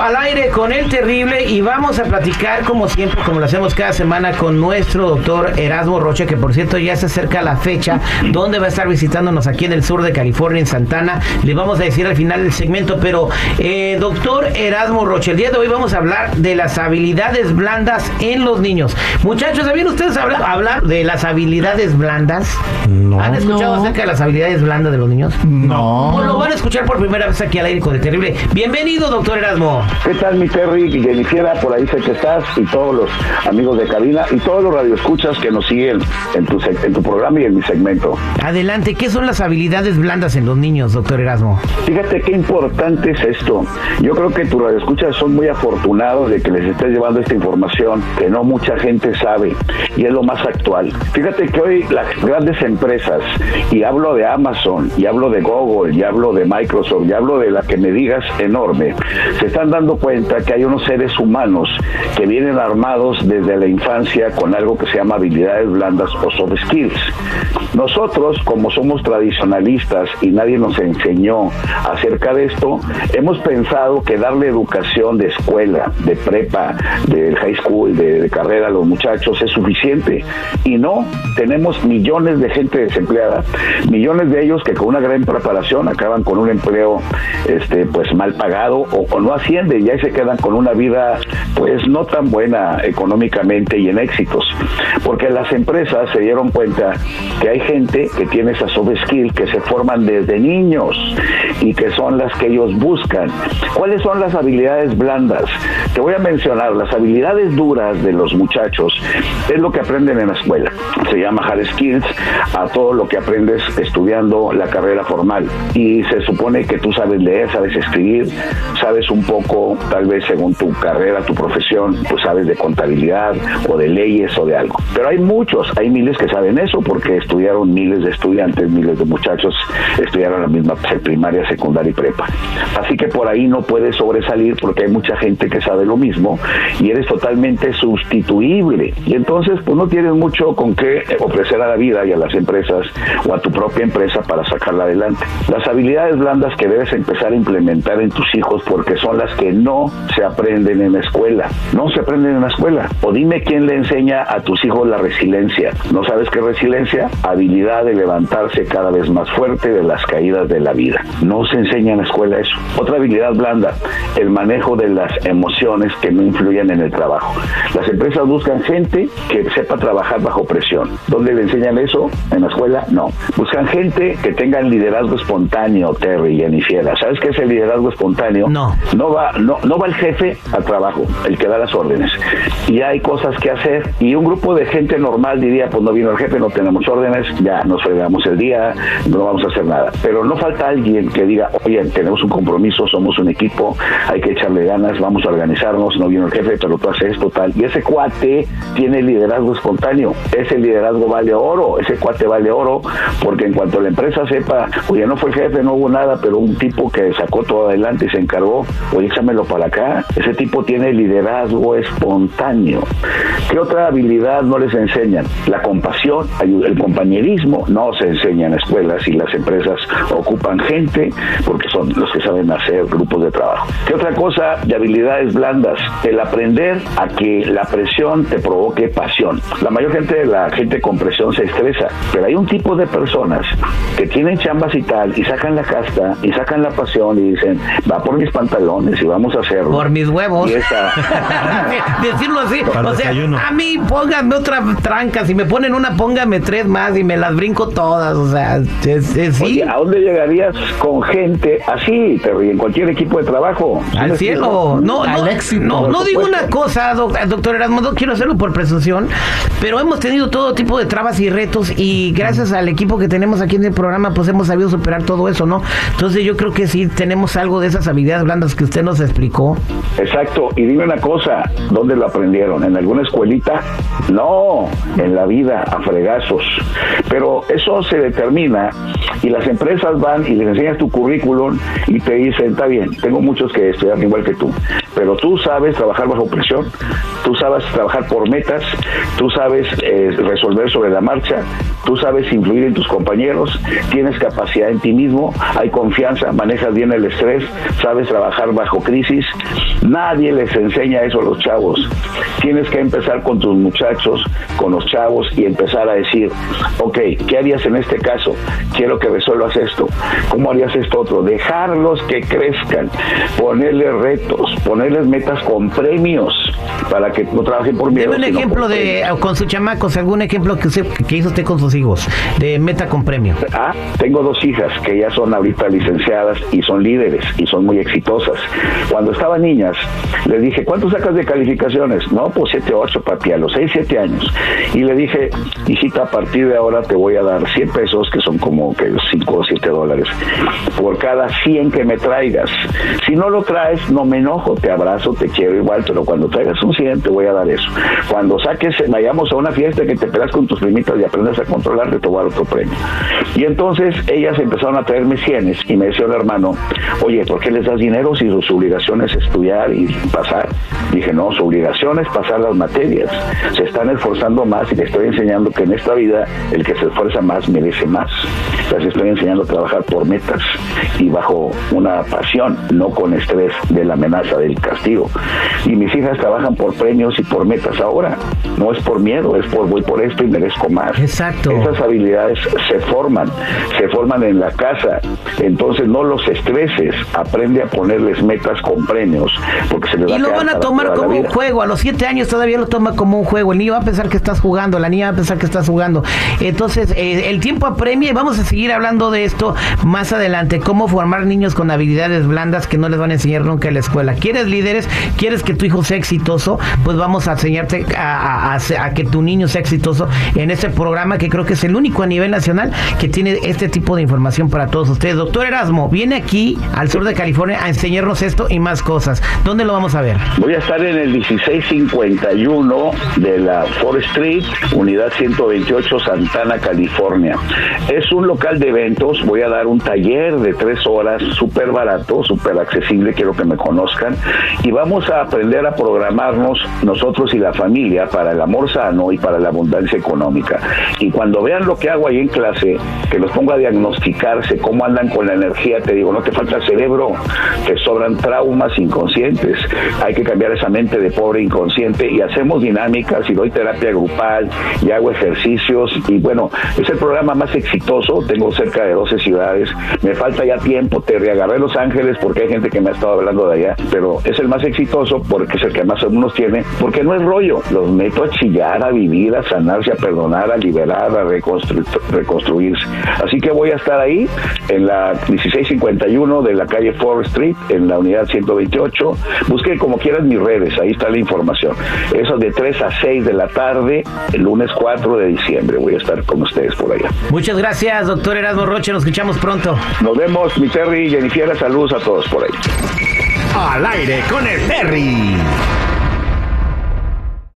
al aire con el terrible y vamos a platicar como siempre, como lo hacemos cada semana con nuestro doctor Erasmo Roche, que por cierto ya se acerca la fecha donde va a estar visitándonos aquí en el sur de California, en Santana. Le vamos a decir al final del segmento, pero eh, doctor Erasmo Roche, el día de hoy vamos a hablar de las habilidades blandas en los niños. Muchachos, ¿sabían ustedes hablar de las habilidades blandas? No. ¿Han escuchado acerca de las habilidades blandas de los niños? No. Pues lo van a escuchar por primera vez aquí al aire con el terrible. Bienvenido, doctor Erasmo. ¿Qué tal, mi Terry? Y Jennifer, por ahí sé que estás, y todos los amigos de cabina, y todos los radioescuchas que nos siguen en tu, en tu programa y en mi segmento. Adelante, ¿qué son las habilidades blandas en los niños, doctor Erasmo? Fíjate qué importante es esto. Yo creo que tus radioescuchas son muy afortunados de que les estés llevando esta información que no mucha gente sabe, y es lo más actual. Fíjate que hoy las grandes empresas, y hablo de Amazon, y hablo de Google, y hablo de Microsoft, y hablo de la que me digas enorme, se están dando cuenta que hay unos seres humanos que vienen armados desde la infancia con algo que se llama habilidades blandas o soft skills. Nosotros, como somos tradicionalistas y nadie nos enseñó acerca de esto, hemos pensado que darle educación de escuela, de prepa, de high school, de, carrera a los muchachos es suficiente. Y no, tenemos millones de gente desempleada, millones de ellos que con una gran preparación acaban con un empleo este, pues mal pagado o, no y ahí se quedan con una vida pues no tan buena económicamente y en éxitos. Porque las empresas se dieron cuenta que hay gente que tiene esa soft skill que se forman desde niños y que son las que ellos buscan. ¿Cuáles son las habilidades blandas? Te voy a mencionar, las habilidades duras de los muchachos es lo que aprenden en la escuela. Se llama hard skills a todo lo que aprendes estudiando la carrera formal. Y se supone que tú sabes leer, sabes escribir, sabes un poco, tal vez según tu carrera, tu profesión, pues sabes de contabilidad o de leyes o de algo. Pero hay muchos, hay miles que saben eso porque estudiaron miles de estudiantes, miles de muchachos estudiaron la misma primaria, secundaria y prepa. Así que por ahí no puedes sobresalir porque hay mucha gente que sabe lo mismo y eres totalmente sustituible. Y entonces pues no tienes mucho con qué ofrecer a la vida y a las empresas o a tu propia empresa para sacarla adelante. Las habilidades blandas que debes empezar a implementar en tus hijos porque son las que no se aprenden en la escuela. No se aprenden en la escuela. O dime quién le enseña a tus hijos la resiliencia. ¿No sabes qué resiliencia? Habilidad de levantarse cada vez más fuerte de las caídas de la vida. No se enseña en la escuela eso. Otra habilidad blanda, el manejo de las emociones que no influyen en el trabajo. Las empresas buscan gente que sepa trabajar bajo presión. ¿Dónde le enseñan eso? ¿En la escuela? No. Buscan gente que tenga liderazgo espontáneo, Terry y Anifiera. ¿Sabes qué es el liderazgo espontáneo? No. No va, no, no va el jefe al trabajo, el que da las órdenes. Y hay cosas que hacer. Y un grupo de gente normal diría, pues no vino el jefe, no tenemos órdenes, ya nos fregamos el día, no vamos a hacer nada. Pero no falta alguien que diga, oye, tenemos un compromiso, somos un equipo, hay que echarle ganas, vamos a no vino el jefe, pero tú haces esto. Y ese cuate tiene liderazgo espontáneo. Ese liderazgo vale oro, ese cuate vale oro, porque en cuanto la empresa sepa, oye, no fue el jefe, no hubo nada, pero un tipo que sacó todo adelante y se encargó, oye, échamelo para acá. Ese tipo tiene liderazgo espontáneo. ¿Qué otra habilidad no les enseñan? La compasión, el compañerismo no se enseña en escuelas y las empresas ocupan gente porque son los que saben hacer grupos de trabajo. ¿Qué otra cosa de habilidades blandas? El aprender a que la presión te provoque pasión. La mayor gente de la gente con presión se estresa, pero hay un tipo de personas que tienen chambas y tal y sacan la casta y sacan la pasión y dicen, va por mis pantalones y vamos a hacerlo. Por mis huevos. Y esa- Decirlo así. Para o sea, desayuno. a mí pónganme otra tranca. Si me ponen una, pónganme tres más y me las brinco todas. O sea, es, es- sí. Oye, ¿a dónde llegarías con gente así, Terry, en cualquier equipo de trabajo? ¿Sí Al cielo. No, no, éxito, no, no digo una cosa, doc- doctor Erasmo, no quiero hacerlo por presunción, pero hemos tenido todo tipo de trabas y retos y gracias al equipo que tenemos aquí en el programa, pues hemos sabido superar todo eso, ¿no? Entonces yo creo que sí tenemos algo de esas habilidades blandas que usted nos explicó. Exacto, y dime una cosa, ¿dónde lo aprendieron? ¿En alguna escuelita? No, en la vida, a fregazos. Pero eso se determina y las empresas van y les enseñas tu currículum y te dicen, está bien, tengo muchos que estudian igual que tú, pero tú sabes trabajar bajo presión, tú sabes trabajar por metas, tú sabes eh, resolver sobre la marcha, tú sabes influir en tus compañeros, tienes capacidad en ti mismo, hay confianza, manejas bien el estrés, sabes trabajar bajo crisis. Nadie les enseña eso a los chavos. Tienes que empezar con tus muchachos, con los chavos y empezar a decir, ok, ¿qué harías en este caso? Quiero que resuelvas esto. ¿Cómo harías esto otro? Dejarlos que crezcan, ponerles retos, ponerles metas con premios para que no trabajen por miedo. Deme un ejemplo de, con sus chamacos, algún ejemplo que, que hizo usted con sus hijos, de meta con premio. Ah, tengo dos hijas que ya son ahorita licenciadas y son líderes y son muy exitosas. Cuando estaban niñas, les dije, ¿cuánto sacas de calificaciones? No, pues 7, 8, papi, a los 6, 7 años. Y le dije, hijita, a partir de ahora te voy a dar 100 pesos, que son como que 5 o 7 dólares, por cada 100 que me traigas. Si no lo traes, no me enojo, te abrazo, te quiero igual, pero cuando traigas un 100 te voy a dar eso. Cuando saques, vayamos a una fiesta que te pegas con tus primitas y aprendes a controlarte, te voy a dar otro premio. Y entonces ellas empezaron a traerme cienes y me decía el hermano, oye, ¿por qué les das dinero si su obligación es estudiar y pasar? Dije, no, su obligación es pasar las materias. Se están esforzando más y le estoy enseñando que en esta vida el que se esfuerza más merece más. Les estoy enseñando a trabajar por metas y bajo una pasión, no con estrés de la amenaza del castigo. Y mis hijas trabajan por premios y por metas ahora. No es por miedo, es por voy por esto y merezco más. Exacto. Esas habilidades se forman, se forman en la casa. Entonces no los estreses, aprende a ponerles metas con premios, porque se les va Y lo van a tomar como un juego, a los siete años todavía lo toma como un juego, el niño va a pensar que estás jugando, la niña va a pensar que estás jugando. Entonces, eh, el tiempo apremia y vamos a seguir hablando de esto más adelante, cómo formar niños con habilidades blandas que no les van a enseñar nunca en la escuela. ¿Quieres líderes? ¿Quieres que tu hijo sea exitoso? Pues vamos a enseñarte a, que tu niño sea exitoso en este programa que creo que es el único a nivel nacional que tiene este tipo de información para todos ustedes. Doctor Erasmo, viene aquí al sur de California a enseñarnos esto y más cosas. ¿Dónde lo vamos a ver? Voy a estar en el 1651 de la Forest Street, unidad 128, Santana, California. Es un local de eventos, voy a dar un taller de tres horas, súper barato, súper accesible, quiero que me conozcan, y vamos a aprender a programarnos nosotros y la familia para el amor sano y para la abundancia económica. Y cuando vean lo que hago ahí en clase, que los ponga a diagnosticarse, cómo andan con la energía, te digo, no te falta cerebro, te sobran traumas inconscientes, hay que cambiar esa mente de pobre inconsciente y hacemos dinámicas y doy terapia grupal y hago ejercicios. Y bueno, es el programa más exitoso, tengo cerca de 12 ciudades, me falta ya tiempo, te reagarré Los Ángeles porque hay gente que me ha estado hablando de allá, pero es el más exitoso porque es el que más alumnos tiene, porque no es rollo, los meto a chillar, a vivir, a sanarse, a perdonar, a liberar, a reconstruirse. Así que voy a estar ahí en la 1651 de la calle Forest Street, en la unidad 128. Busque como quieras mis redes, ahí está la información. Eso de 3 a 6 de la tarde, el lunes 4 de diciembre. Voy a estar con ustedes por allá. Muchas gracias, doctor Erasmo Roche. Nos escuchamos pronto. Nos vemos, mi Terry y Jennifer. Saludos a todos por ahí. Al aire con el Terry.